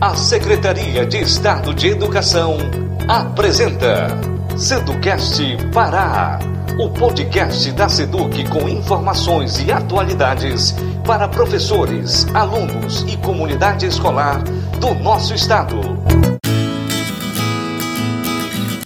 A Secretaria de Estado de Educação apresenta Seducast Pará, o podcast da Seduc com informações e atualidades para professores, alunos e comunidade escolar do nosso estado.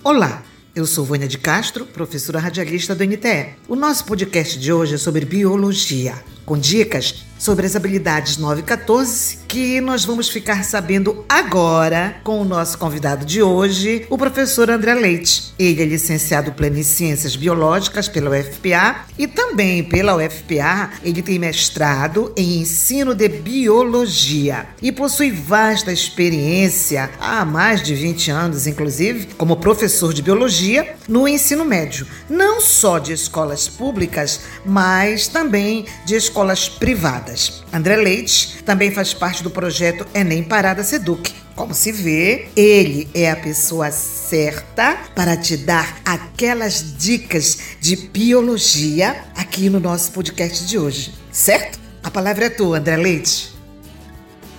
Olá, eu sou Vânia de Castro, professora radialista do NTE. O nosso podcast de hoje é sobre biologia, com dicas sobre as habilidades 9 e 14 que nós vamos ficar sabendo agora com o nosso convidado de hoje, o professor André Leite. Ele é licenciado pleno em Ciências Biológicas pela UFPA e também pela UFPA ele tem mestrado em Ensino de Biologia e possui vasta experiência, há mais de 20 anos inclusive, como professor de Biologia no ensino médio, não só de escolas públicas, mas também de escolas privadas. André Leite também faz parte do projeto Enem Parada Seduc. Como se vê, ele é a pessoa certa para te dar aquelas dicas de biologia aqui no nosso podcast de hoje, certo? A palavra é tua, André Leite.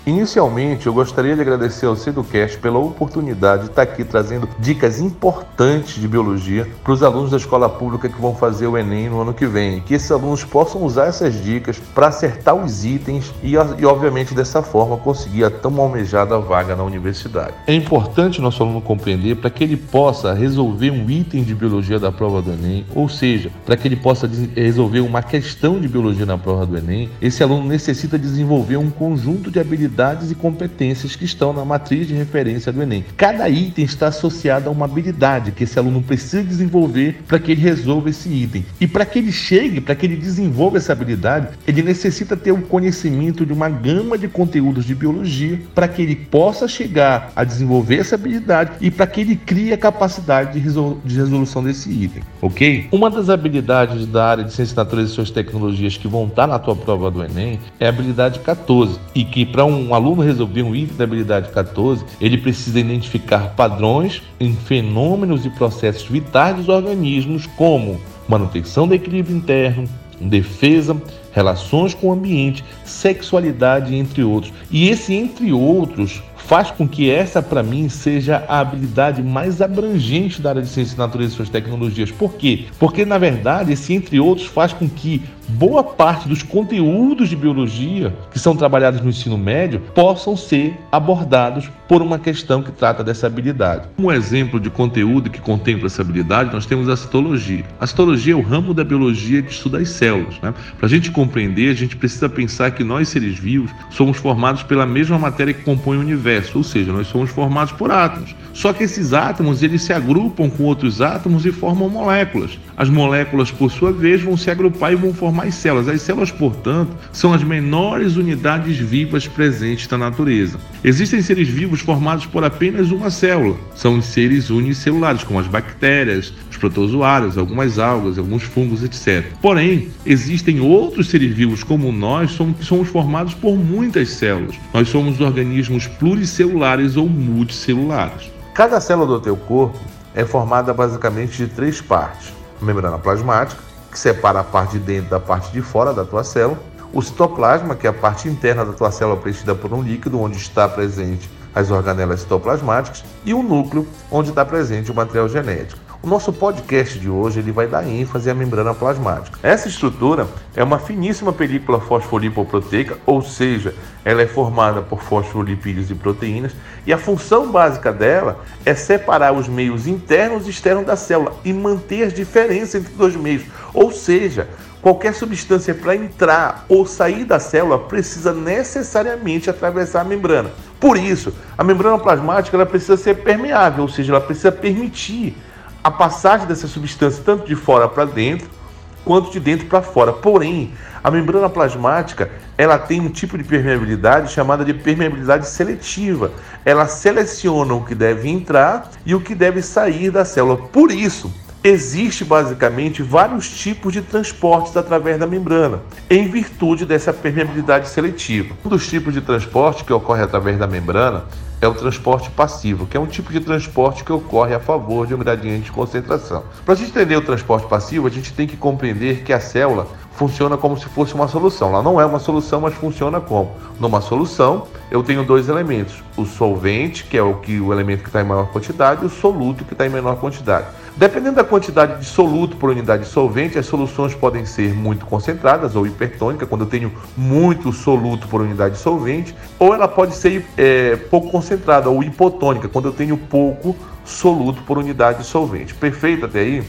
Inicialmente, eu gostaria de agradecer ao Seducast pela oportunidade de estar aqui trazendo dicas importantes de biologia para os alunos da escola pública que vão fazer o Enem no ano que vem. Que esses alunos possam usar essas dicas para acertar os itens e, e, obviamente, dessa forma conseguir a tão almejada vaga na universidade. É importante o nosso aluno compreender para que ele possa resolver um item de biologia da prova do Enem, ou seja, para que ele possa resolver uma questão de biologia na prova do Enem, esse aluno necessita desenvolver um conjunto de habilidades habilidades e competências que estão na matriz de referência do Enem. Cada item está associado a uma habilidade que esse aluno precisa desenvolver para que ele resolva esse item. E para que ele chegue, para que ele desenvolva essa habilidade, ele necessita ter o um conhecimento de uma gama de conteúdos de biologia para que ele possa chegar a desenvolver essa habilidade e para que ele crie a capacidade de, de resolução desse item, ok? Uma das habilidades da área de ciência, natureza e suas tecnologias que vão estar na tua prova do Enem é a habilidade 14 e que para um um aluno resolver um item da habilidade 14, ele precisa identificar padrões em fenômenos e processos vitais dos organismos, como manutenção do equilíbrio interno, defesa, relações com o ambiente, sexualidade, entre outros. E esse entre outros faz com que essa, para mim, seja a habilidade mais abrangente da área de ciência, natureza e suas tecnologias. Por quê? Porque, na verdade, esse entre outros faz com que boa parte dos conteúdos de biologia que são trabalhados no ensino médio possam ser abordados por uma questão que trata dessa habilidade. Um exemplo de conteúdo que contempla essa habilidade, nós temos a citologia. A citologia é o ramo da biologia que estuda as células. Né? Para a gente compreender, a gente precisa pensar que nós, seres vivos, somos formados pela mesma matéria que compõe o universo, ou seja, nós somos formados por átomos. Só que esses átomos eles se agrupam com outros átomos e formam moléculas. As moléculas, por sua vez, vão se agrupar e vão formar as células. As células, portanto, são as menores unidades vivas presentes na natureza. Existem seres vivos formados por apenas uma célula. São os seres unicelulares, como as bactérias, os protozoários, algumas algas, alguns fungos, etc. Porém, existem outros seres vivos como nós que somos formados por muitas células. Nós somos organismos pluricelulares ou multicelulares. Cada célula do teu corpo é formada basicamente de três partes: a membrana plasmática, que separa a parte de dentro da parte de fora da tua célula, o citoplasma, que é a parte interna da tua célula preenchida por um líquido onde está presente as organelas citoplasmáticas, e o núcleo, onde está presente o material genético. O nosso podcast de hoje ele vai dar ênfase à membrana plasmática. Essa estrutura é uma finíssima película fosfolipoproteica, ou seja, ela é formada por fosfolipídios e proteínas, e a função básica dela é separar os meios internos e externos da célula e manter as diferenças entre dois meios. Ou seja, qualquer substância para entrar ou sair da célula precisa necessariamente atravessar a membrana. Por isso, a membrana plasmática ela precisa ser permeável, ou seja, ela precisa permitir a passagem dessa substância tanto de fora para dentro quanto de dentro para fora. Porém, a membrana plasmática ela tem um tipo de permeabilidade chamada de permeabilidade seletiva. Ela seleciona o que deve entrar e o que deve sair da célula. Por isso, Existe basicamente vários tipos de transportes através da membrana, em virtude dessa permeabilidade seletiva. Um dos tipos de transporte que ocorre através da membrana é o transporte passivo, que é um tipo de transporte que ocorre a favor de um gradiente de concentração. Para a gente entender o transporte passivo, a gente tem que compreender que a célula funciona como se fosse uma solução. Ela não é uma solução, mas funciona como? Numa solução, eu tenho dois elementos: o solvente, que é o que o elemento que está em maior quantidade, e o soluto, que está em menor quantidade. Dependendo da quantidade de soluto por unidade de solvente, as soluções podem ser muito concentradas ou hipertônica, quando eu tenho muito soluto por unidade de solvente, ou ela pode ser é, pouco concentrada ou hipotônica, quando eu tenho pouco soluto por unidade de solvente. Perfeito até aí?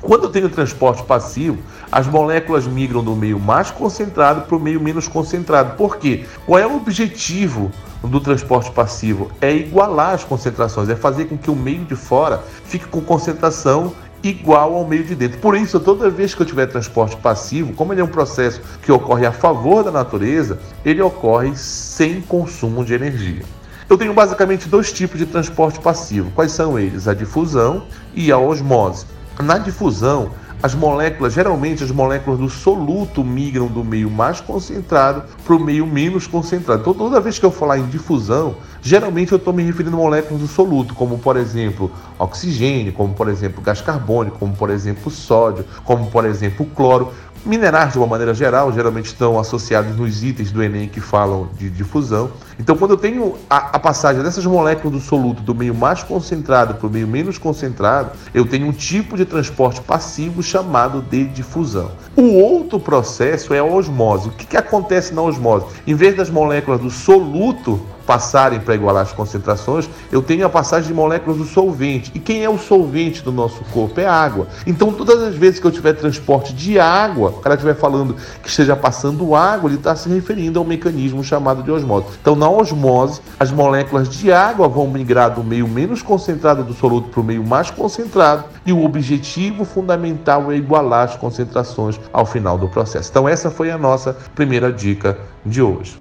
Quando eu tenho transporte passivo, as moléculas migram do meio mais concentrado para o meio menos concentrado. Por quê? Qual é o objetivo do transporte passivo? É igualar as concentrações, é fazer com que o meio de fora fique com concentração igual ao meio de dentro. Por isso, toda vez que eu tiver transporte passivo, como ele é um processo que ocorre a favor da natureza, ele ocorre sem consumo de energia. Eu tenho basicamente dois tipos de transporte passivo. Quais são eles? A difusão e a osmose. Na difusão, as moléculas, geralmente as moléculas do soluto migram do meio mais concentrado para o meio menos concentrado. Então, toda vez que eu falar em difusão, geralmente eu estou me referindo a moléculas do soluto, como por exemplo oxigênio, como por exemplo gás carbônico, como por exemplo sódio, como por exemplo cloro. Minerais, de uma maneira geral, geralmente estão associados nos itens do Enem que falam de difusão. Então, quando eu tenho a, a passagem dessas moléculas do soluto do meio mais concentrado para o meio menos concentrado, eu tenho um tipo de transporte passivo chamado de difusão. O outro processo é a osmose. O que, que acontece na osmose? Em vez das moléculas do soluto passarem para igualar as concentrações, eu tenho a passagem de moléculas do solvente. E quem é o solvente do nosso corpo? É água. Então, todas as vezes que eu tiver transporte de água, o cara estiver falando que esteja passando água, ele está se referindo ao mecanismo chamado de osmose. Então, na osmose, as moléculas de água vão migrar do meio menos concentrado do soluto para o meio mais concentrado, e o objetivo fundamental é igualar as concentrações ao final do processo. Então, essa foi a nossa primeira dica de hoje.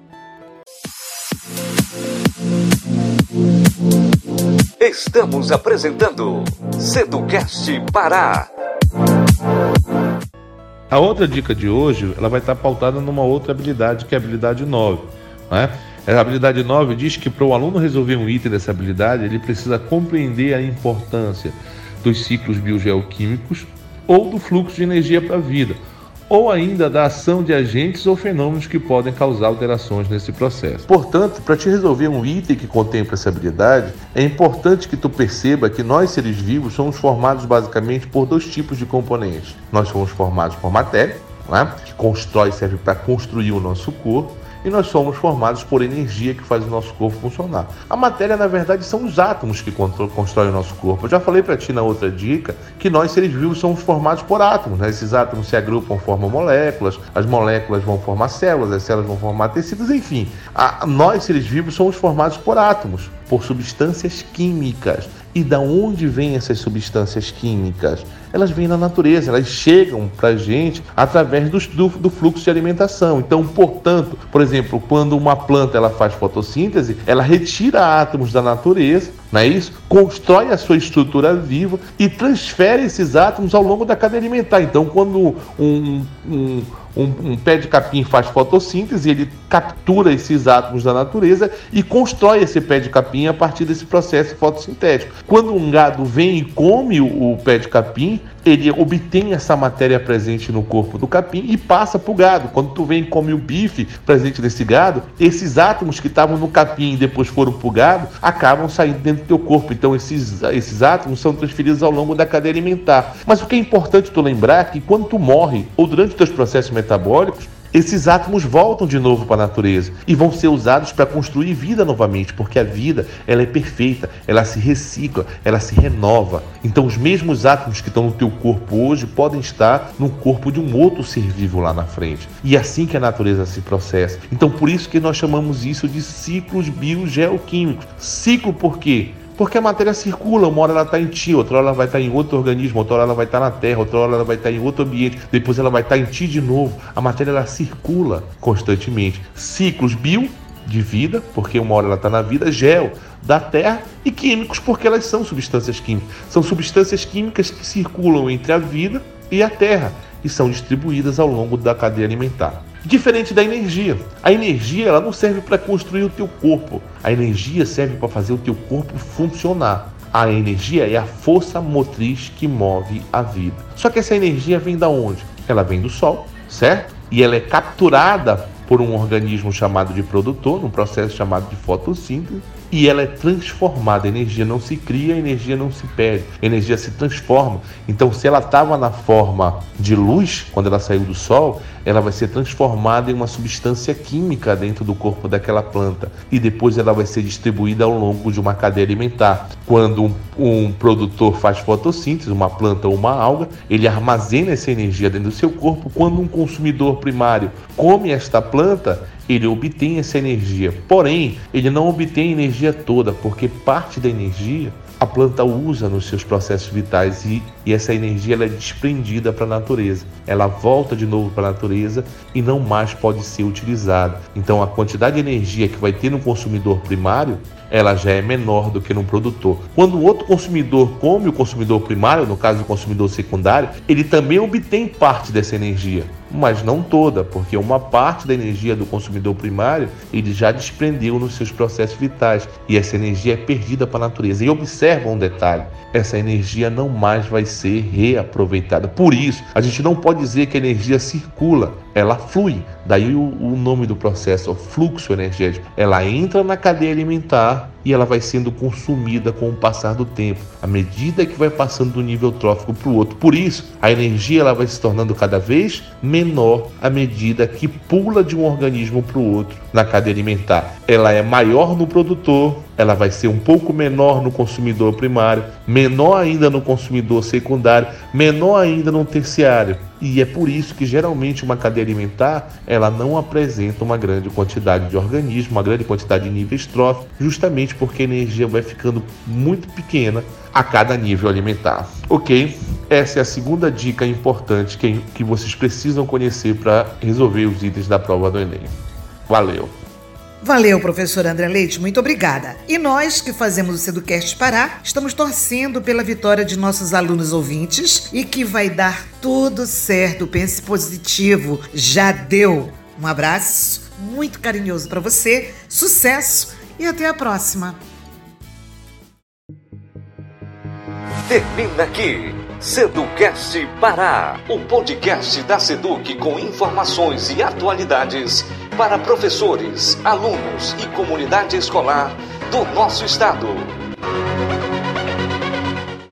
Estamos apresentando Seducast Pará. A outra dica de hoje ela vai estar pautada numa outra habilidade, que é a habilidade 9. Né? A habilidade 9 diz que para o aluno resolver um item dessa habilidade, ele precisa compreender a importância dos ciclos biogeoquímicos ou do fluxo de energia para a vida, ou ainda da ação de agentes ou fenômenos que podem causar alterações nesse processo. Portanto, para te resolver um item que contempla essa habilidade, é importante que tu perceba que nós seres vivos somos formados basicamente por dois tipos de componentes. Nós somos formados por matéria, né, que constrói serve para construir o nosso corpo, e nós somos formados por energia que faz o nosso corpo funcionar. A matéria, na verdade, são os átomos que constroem o nosso corpo. Eu já falei para ti na outra dica que nós, seres vivos, somos formados por átomos. Né? Esses átomos se agrupam, formam moléculas, as moléculas vão formar células, as células vão formar tecidos, enfim. A, nós, seres vivos, somos formados por átomos, por substâncias químicas. E da onde vêm essas substâncias químicas? Elas vêm da natureza, elas chegam para a gente através do, do, do, fluxo de alimentação. Então, portanto, por exemplo, quando uma planta ela faz fotossíntese, ela retira átomos da natureza, não é isso? Constrói a sua estrutura viva e transfere esses átomos ao longo da cadeia alimentar. Então, quando um, um um, um, pé de capim faz fotossíntese, ele captura esses átomos da natureza e constrói esse pé de capim a partir desse processo fotossintético. Quando um gado vem e come o, pé de capim, ele obtém essa matéria presente no corpo do capim e passa para o gado. Quando tu vem e come o bife presente desse gado, esses átomos que estavam no capim e depois foram para o gado, acabam saindo dentro do teu corpo. Então esses, esses átomos são transferidos ao longo da cadeia alimentar. Mas o que é importante tu lembrar é que quando tu morre ou durante os teus processos metabólicos, esses átomos voltam de novo para a natureza e vão ser usados para construir vida novamente, porque a vida ela é perfeita, ela se recicla, ela se renova. Então os mesmos átomos que estão no teu corpo hoje podem estar no corpo de um outro ser vivo lá na frente. E é assim que a natureza se processa. Então por isso que nós chamamos isso de ciclos biogeoquímicos. Ciclo por quê? Porque a matéria circula, uma hora ela está em ti, outra hora ela vai estar tá em outro organismo, outra hora ela vai estar tá na terra, outra hora ela vai estar tá em outro ambiente, depois ela vai estar em ti de novo. A matéria ela circula constantemente. Ciclos bio de vida, porque uma hora ela está na vida, gel da terra e químicos, porque elas são substâncias químicas. São substâncias químicas que circulam entre a vida e a terra e são distribuídas ao longo da cadeia alimentar. Diferente da energia. A energia ela não serve para construir o teu corpo. A energia serve para fazer o teu corpo funcionar. A energia é a força motriz que move a vida. Só que essa energia vem da onde? Ela vem do sol, certo? E ela é capturada por um organismo chamado de produtor, num processo chamado de fotossíntese, e ela é transformada. A energia não se cria, a energia não se perde, a energia se transforma. Então, se ela estava na forma de luz, quando ela saiu do sol, ela vai ser transformada em uma substância química dentro do corpo daquela planta e depois ela vai ser distribuída ao longo de uma cadeia alimentar. Quando um, um produtor faz fotossíntese, uma planta ou uma alga, ele armazena essa energia dentro do seu corpo. Quando um consumidor primário come esta planta, ele obtém essa energia. Porém, ele não obtém a energia toda, porque parte da energia a planta usa nos seus processos vitais e, e essa energia é desprendida para a natureza. Ela volta de novo para a natureza e não mais pode ser utilizada. Então, a quantidade de energia que vai ter no consumidor primário ela já é menor do que no produtor. Quando o outro consumidor come o consumidor primário, no caso o consumidor secundário, ele também obtém parte dessa energia, mas não toda, porque uma parte da energia do consumidor primário ele já desprendeu nos seus processos vitais e essa energia é perdida para a natureza. E observa um detalhe: essa energia não mais vai ser reaproveitada. Por isso, a gente não pode dizer que a energia circula, ela flui. Daí o, o nome do processo, fluxo energético. Ela entra na cadeia alimentar e ela vai sendo consumida com o passar do tempo, à medida que vai passando do nível trófico para o outro. Por isso, a energia ela vai se tornando cada vez menor à medida que pula de um organismo para o outro na cadeia alimentar. Ela é maior no produtor, ela vai ser um pouco menor no consumidor primário, menor ainda no consumidor secundário, menor ainda no terciário. E é por isso que geralmente uma cadeia alimentar ela não apresenta uma grande quantidade de organismos, uma grande quantidade de níveis tróficos, justamente porque a energia vai ficando muito pequena a cada nível alimentar. Ok? Essa é a segunda dica importante que, que vocês precisam conhecer para resolver os itens da prova do Enem. Valeu! Valeu, professor André Leite, muito obrigada. E nós que fazemos o Seducast Pará, estamos torcendo pela vitória de nossos alunos ouvintes e que vai dar tudo certo. Pense positivo, já deu. Um abraço muito carinhoso para você, sucesso e até a próxima. Termina aqui. Seducast Pará, o podcast da Seduc com informações e atualidades para professores, alunos e comunidade escolar do nosso estado.